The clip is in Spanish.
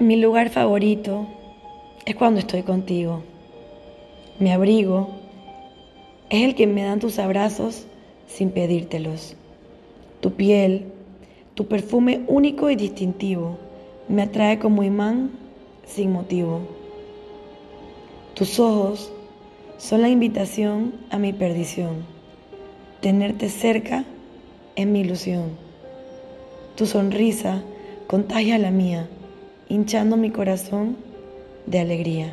Mi lugar favorito es cuando estoy contigo. Mi abrigo es el que me dan tus abrazos sin pedírtelos. Tu piel, tu perfume único y distintivo, me atrae como imán sin motivo. Tus ojos son la invitación a mi perdición. Tenerte cerca es mi ilusión. Tu sonrisa contagia la mía hinchando mi corazón de alegría.